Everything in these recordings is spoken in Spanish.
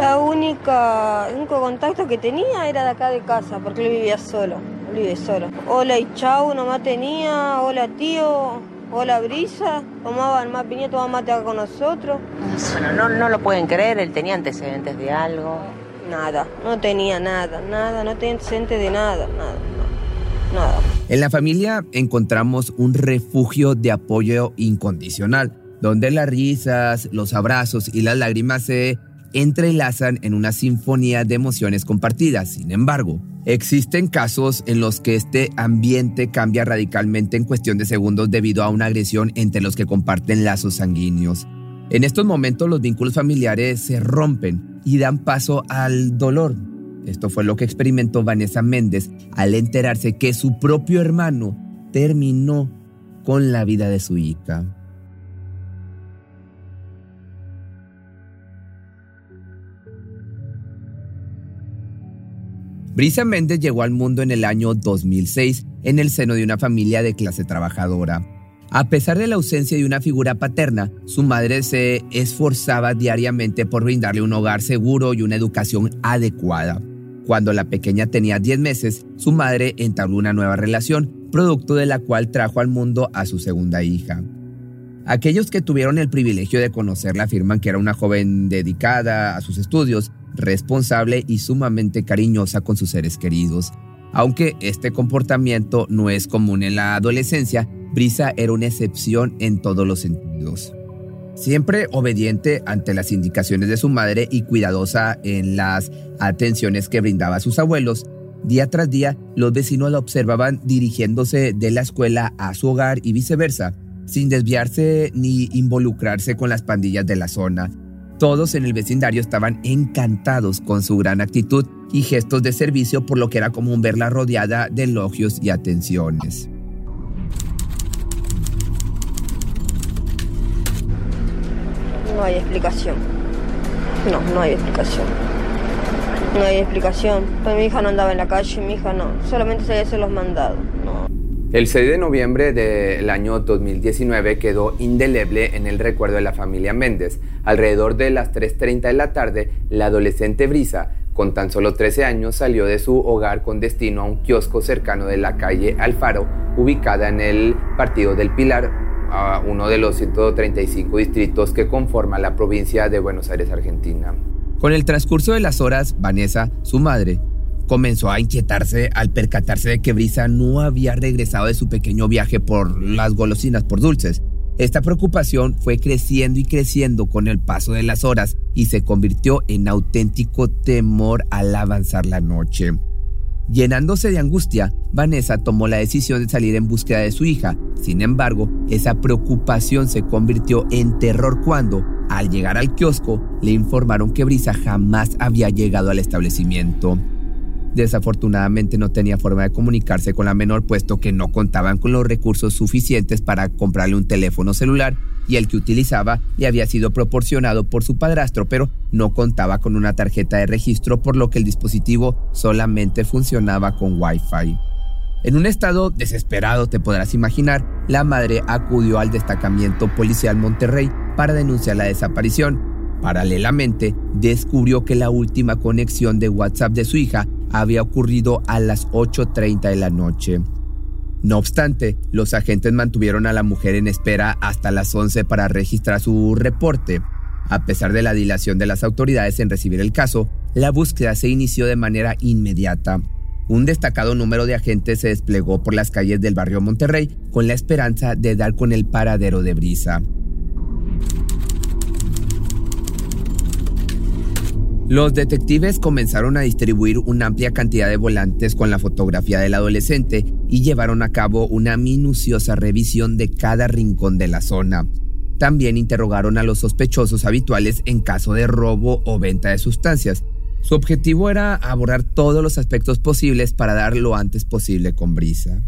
La única, el único contacto que tenía era de acá de casa, porque él vivía solo, él vive solo. Hola y chau, nomás tenía, hola tío, hola brisa, tomaban más piña, tomaban mate acá con nosotros. Bueno, no, no lo pueden creer, él tenía antecedentes de algo. Nada, no tenía nada, nada, no tenía antecedentes de nada, nada, nada. En la familia encontramos un refugio de apoyo incondicional, donde las risas, los abrazos y las lágrimas se entrelazan en una sinfonía de emociones compartidas. Sin embargo, existen casos en los que este ambiente cambia radicalmente en cuestión de segundos debido a una agresión entre los que comparten lazos sanguíneos. En estos momentos los vínculos familiares se rompen y dan paso al dolor. Esto fue lo que experimentó Vanessa Méndez al enterarse que su propio hermano terminó con la vida de su hija. Brisa Méndez llegó al mundo en el año 2006 en el seno de una familia de clase trabajadora. A pesar de la ausencia de una figura paterna, su madre se esforzaba diariamente por brindarle un hogar seguro y una educación adecuada. Cuando la pequeña tenía 10 meses, su madre entabló una nueva relación, producto de la cual trajo al mundo a su segunda hija. Aquellos que tuvieron el privilegio de conocerla afirman que era una joven dedicada a sus estudios responsable y sumamente cariñosa con sus seres queridos. Aunque este comportamiento no es común en la adolescencia, Brisa era una excepción en todos los sentidos. Siempre obediente ante las indicaciones de su madre y cuidadosa en las atenciones que brindaba a sus abuelos, día tras día los vecinos la observaban dirigiéndose de la escuela a su hogar y viceversa, sin desviarse ni involucrarse con las pandillas de la zona, todos en el vecindario estaban encantados con su gran actitud y gestos de servicio, por lo que era común verla rodeada de elogios y atenciones. No hay explicación. No, no hay explicación. No hay explicación. Pues mi hija no andaba en la calle, mi hija no. Solamente se hacer los mandados. El 6 de noviembre del año 2019 quedó indeleble en el recuerdo de la familia Méndez. Alrededor de las 3.30 de la tarde, la adolescente Brisa, con tan solo 13 años, salió de su hogar con destino a un kiosco cercano de la calle Alfaro, ubicada en el partido del Pilar, uno de los 135 distritos que conforma la provincia de Buenos Aires, Argentina. Con el transcurso de las horas, Vanessa, su madre, comenzó a inquietarse al percatarse de que Brisa no había regresado de su pequeño viaje por las golosinas por dulces. Esta preocupación fue creciendo y creciendo con el paso de las horas y se convirtió en auténtico temor al avanzar la noche. Llenándose de angustia, Vanessa tomó la decisión de salir en búsqueda de su hija. Sin embargo, esa preocupación se convirtió en terror cuando, al llegar al kiosco, le informaron que Brisa jamás había llegado al establecimiento. Desafortunadamente no tenía forma de comunicarse con la menor puesto que no contaban con los recursos suficientes para comprarle un teléfono celular y el que utilizaba le había sido proporcionado por su padrastro, pero no contaba con una tarjeta de registro por lo que el dispositivo solamente funcionaba con Wi-Fi. En un estado desesperado, te podrás imaginar, la madre acudió al destacamiento policial Monterrey para denunciar la desaparición. Paralelamente, descubrió que la última conexión de WhatsApp de su hija había ocurrido a las 8.30 de la noche. No obstante, los agentes mantuvieron a la mujer en espera hasta las 11 para registrar su reporte. A pesar de la dilación de las autoridades en recibir el caso, la búsqueda se inició de manera inmediata. Un destacado número de agentes se desplegó por las calles del barrio Monterrey con la esperanza de dar con el paradero de Brisa. Los detectives comenzaron a distribuir una amplia cantidad de volantes con la fotografía del adolescente y llevaron a cabo una minuciosa revisión de cada rincón de la zona. También interrogaron a los sospechosos habituales en caso de robo o venta de sustancias. Su objetivo era abordar todos los aspectos posibles para dar lo antes posible con Brisa.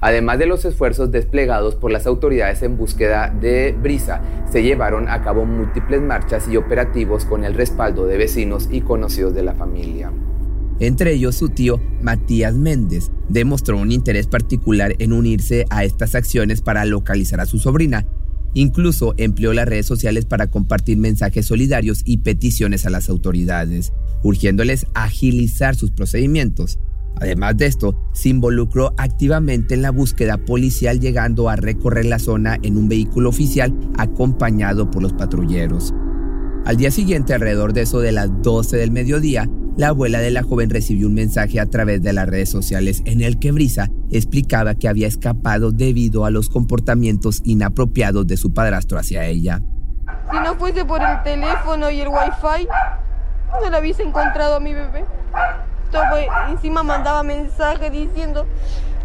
Además de los esfuerzos desplegados por las autoridades en búsqueda de Brisa, se llevaron a cabo múltiples marchas y operativos con el respaldo de vecinos y conocidos de la familia. Entre ellos su tío Matías Méndez demostró un interés particular en unirse a estas acciones para localizar a su sobrina. Incluso empleó las redes sociales para compartir mensajes solidarios y peticiones a las autoridades, urgiéndoles a agilizar sus procedimientos. Además de esto, se involucró activamente en la búsqueda policial llegando a recorrer la zona en un vehículo oficial acompañado por los patrulleros. Al día siguiente, alrededor de eso de las 12 del mediodía, la abuela de la joven recibió un mensaje a través de las redes sociales en el que Brisa explicaba que había escapado debido a los comportamientos inapropiados de su padrastro hacia ella. Si no fuese por el teléfono y el wifi, no la hubiese encontrado a mi bebé encima mandaba mensajes diciendo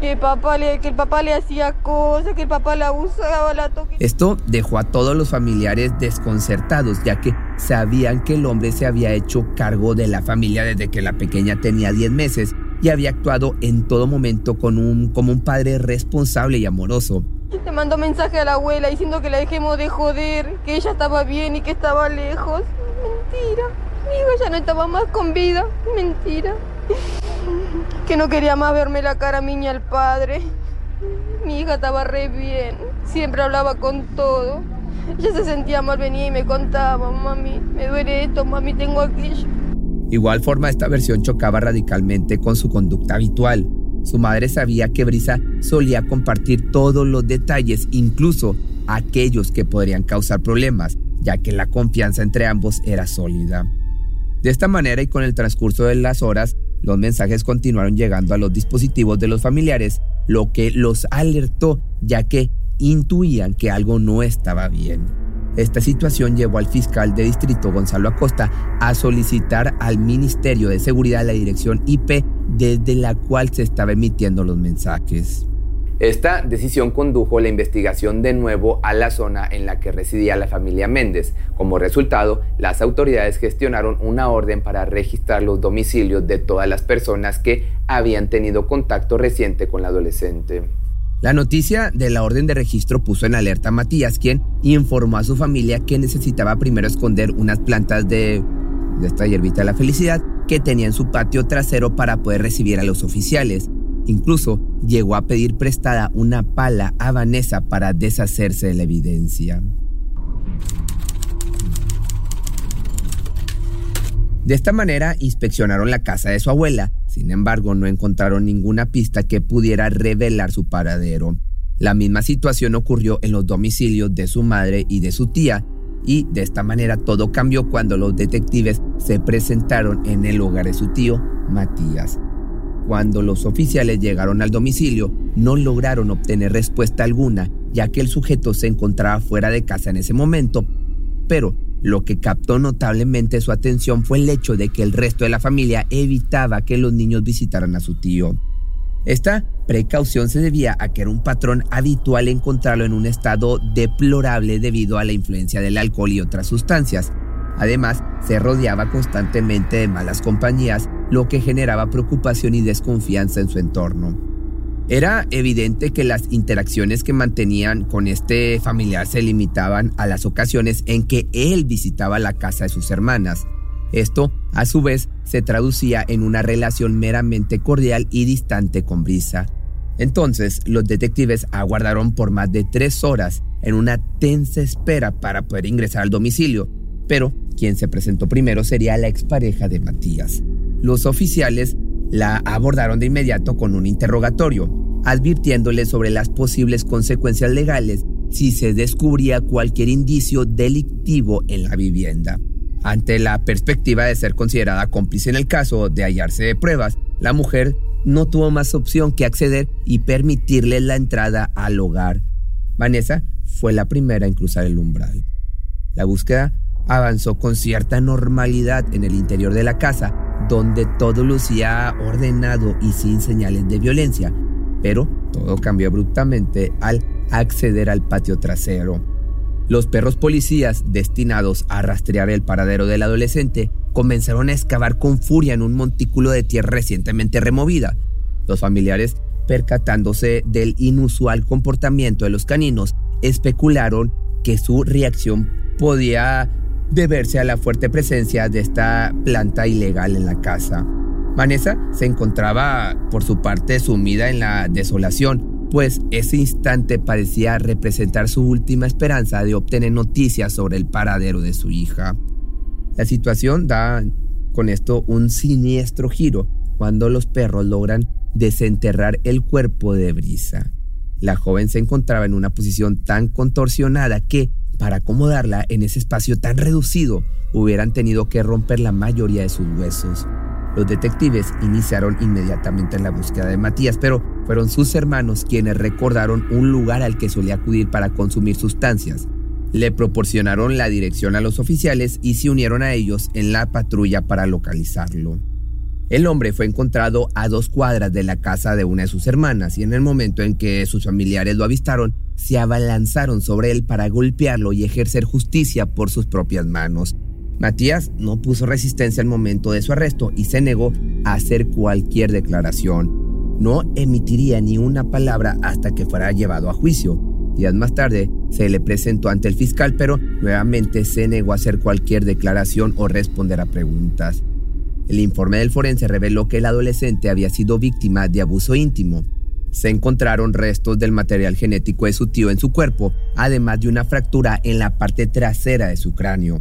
que papá le, que el papá le hacía cosas, que el papá la abusaba, la toque. Esto dejó a todos los familiares desconcertados, ya que sabían que el hombre se había hecho cargo de la familia desde que la pequeña tenía 10 meses y había actuado en todo momento con un, como un padre responsable y amoroso. Te mandó mensaje a la abuela diciendo que la dejemos de joder, que ella estaba bien y que estaba lejos. Mentira. Mi hija ya no estaba más con vida. Mentira. Que no quería más verme la cara a mí ni al padre. Mi hija estaba re bien. Siempre hablaba con todo. Ella se sentía mal, venía y me contaba, mami, me duele esto, mami, tengo aquello. Igual forma, esta versión chocaba radicalmente con su conducta habitual. Su madre sabía que Brisa solía compartir todos los detalles, incluso aquellos que podrían causar problemas, ya que la confianza entre ambos era sólida. De esta manera y con el transcurso de las horas, los mensajes continuaron llegando a los dispositivos de los familiares, lo que los alertó ya que intuían que algo no estaba bien. Esta situación llevó al fiscal de distrito Gonzalo Acosta a solicitar al Ministerio de Seguridad la dirección IP desde la cual se estaba emitiendo los mensajes. Esta decisión condujo la investigación de nuevo a la zona en la que residía la familia Méndez. Como resultado, las autoridades gestionaron una orden para registrar los domicilios de todas las personas que habían tenido contacto reciente con la adolescente. La noticia de la orden de registro puso en alerta a Matías, quien informó a su familia que necesitaba primero esconder unas plantas de, esta hierbita de la felicidad que tenía en su patio trasero para poder recibir a los oficiales. Incluso llegó a pedir prestada una pala a Vanessa para deshacerse de la evidencia. De esta manera inspeccionaron la casa de su abuela, sin embargo no encontraron ninguna pista que pudiera revelar su paradero. La misma situación ocurrió en los domicilios de su madre y de su tía, y de esta manera todo cambió cuando los detectives se presentaron en el hogar de su tío, Matías. Cuando los oficiales llegaron al domicilio, no lograron obtener respuesta alguna, ya que el sujeto se encontraba fuera de casa en ese momento, pero lo que captó notablemente su atención fue el hecho de que el resto de la familia evitaba que los niños visitaran a su tío. Esta precaución se debía a que era un patrón habitual encontrarlo en un estado deplorable debido a la influencia del alcohol y otras sustancias. Además, se rodeaba constantemente de malas compañías, lo que generaba preocupación y desconfianza en su entorno. Era evidente que las interacciones que mantenían con este familiar se limitaban a las ocasiones en que él visitaba la casa de sus hermanas. Esto, a su vez, se traducía en una relación meramente cordial y distante con Brisa. Entonces, los detectives aguardaron por más de tres horas en una tensa espera para poder ingresar al domicilio, pero quien se presentó primero sería la expareja de Matías. Los oficiales la abordaron de inmediato con un interrogatorio. advirtiéndole sobre las posibles consecuencias legales si se descubría cualquier indicio delictivo en la vivienda. Ante la perspectiva de ser considerada cómplice en el caso de hallarse pruebas, la mujer no tuvo más opción que acceder y permitirle la entrada al hogar. Vanessa fue la primera en cruzar el umbral. La búsqueda avanzó con cierta normalidad en el interior de la casa, donde todo lucía ordenado y sin señales de violencia, pero todo cambió abruptamente al acceder al patio trasero. Los perros policías destinados a rastrear el paradero del adolescente comenzaron a excavar con furia en un montículo de tierra recientemente removida. Los familiares, percatándose del inusual comportamiento de los caninos, especularon que su reacción podía deberse a la fuerte presencia de esta planta ilegal en la casa. Vanessa se encontraba, por su parte, sumida en la desolación, pues ese instante parecía representar su última esperanza de obtener noticias sobre el paradero de su hija. La situación da con esto un siniestro giro cuando los perros logran desenterrar el cuerpo de Brisa. La joven se encontraba en una posición tan contorsionada que, para acomodarla en ese espacio tan reducido, hubieran tenido que romper la mayoría de sus huesos. Los detectives iniciaron inmediatamente la búsqueda de Matías, pero fueron sus hermanos quienes recordaron un lugar al que solía acudir para consumir sustancias. Le proporcionaron la dirección a los oficiales y se unieron a ellos en la patrulla para localizarlo. El hombre fue encontrado a dos cuadras de la casa de una de sus hermanas y en el momento en que sus familiares lo avistaron, se abalanzaron sobre él para golpearlo y ejercer justicia por sus propias manos. Matías no puso resistencia al momento de su arresto y se negó a hacer cualquier declaración. No emitiría ni una palabra hasta que fuera llevado a juicio. Días más tarde se le presentó ante el fiscal, pero nuevamente se negó a hacer cualquier declaración o responder a preguntas. El informe del forense reveló que el adolescente había sido víctima de abuso íntimo. Se encontraron restos del material genético de su tío en su cuerpo, además de una fractura en la parte trasera de su cráneo.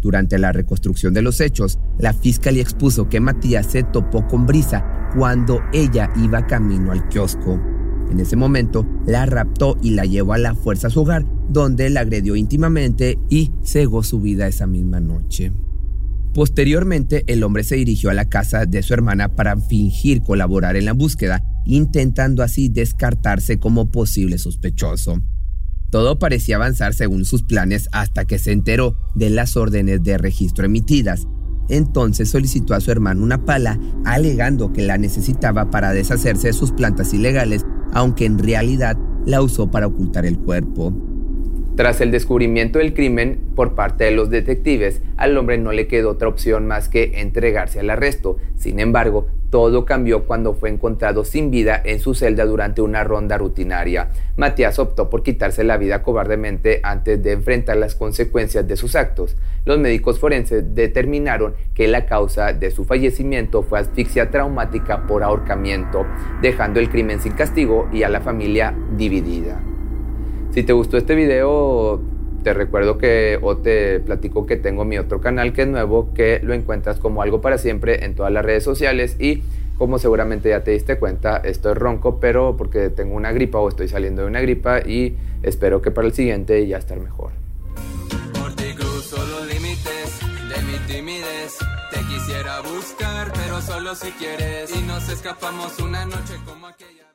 Durante la reconstrucción de los hechos, la fiscalía expuso que Matías se topó con Brisa cuando ella iba camino al kiosco. En ese momento, la raptó y la llevó a la fuerza a su hogar, donde la agredió íntimamente y cegó su vida esa misma noche. Posteriormente, el hombre se dirigió a la casa de su hermana para fingir colaborar en la búsqueda, intentando así descartarse como posible sospechoso. Todo parecía avanzar según sus planes hasta que se enteró de las órdenes de registro emitidas. Entonces solicitó a su hermano una pala, alegando que la necesitaba para deshacerse de sus plantas ilegales, aunque en realidad la usó para ocultar el cuerpo. Tras el descubrimiento del crimen por parte de los detectives, al hombre no le quedó otra opción más que entregarse al arresto. Sin embargo, todo cambió cuando fue encontrado sin vida en su celda durante una ronda rutinaria. Matías optó por quitarse la vida cobardemente antes de enfrentar las consecuencias de sus actos. Los médicos forenses determinaron que la causa de su fallecimiento fue asfixia traumática por ahorcamiento, dejando el crimen sin castigo y a la familia dividida. Si te gustó este video, te recuerdo que o te platico que tengo mi otro canal que es nuevo, que lo encuentras como algo para siempre en todas las redes sociales y como seguramente ya te diste cuenta, estoy ronco, pero porque tengo una gripa o estoy saliendo de una gripa y espero que para el siguiente ya estar mejor. Por ti los límites de mi timidez. Te quisiera buscar, pero solo si quieres. Y nos escapamos una noche como aquella.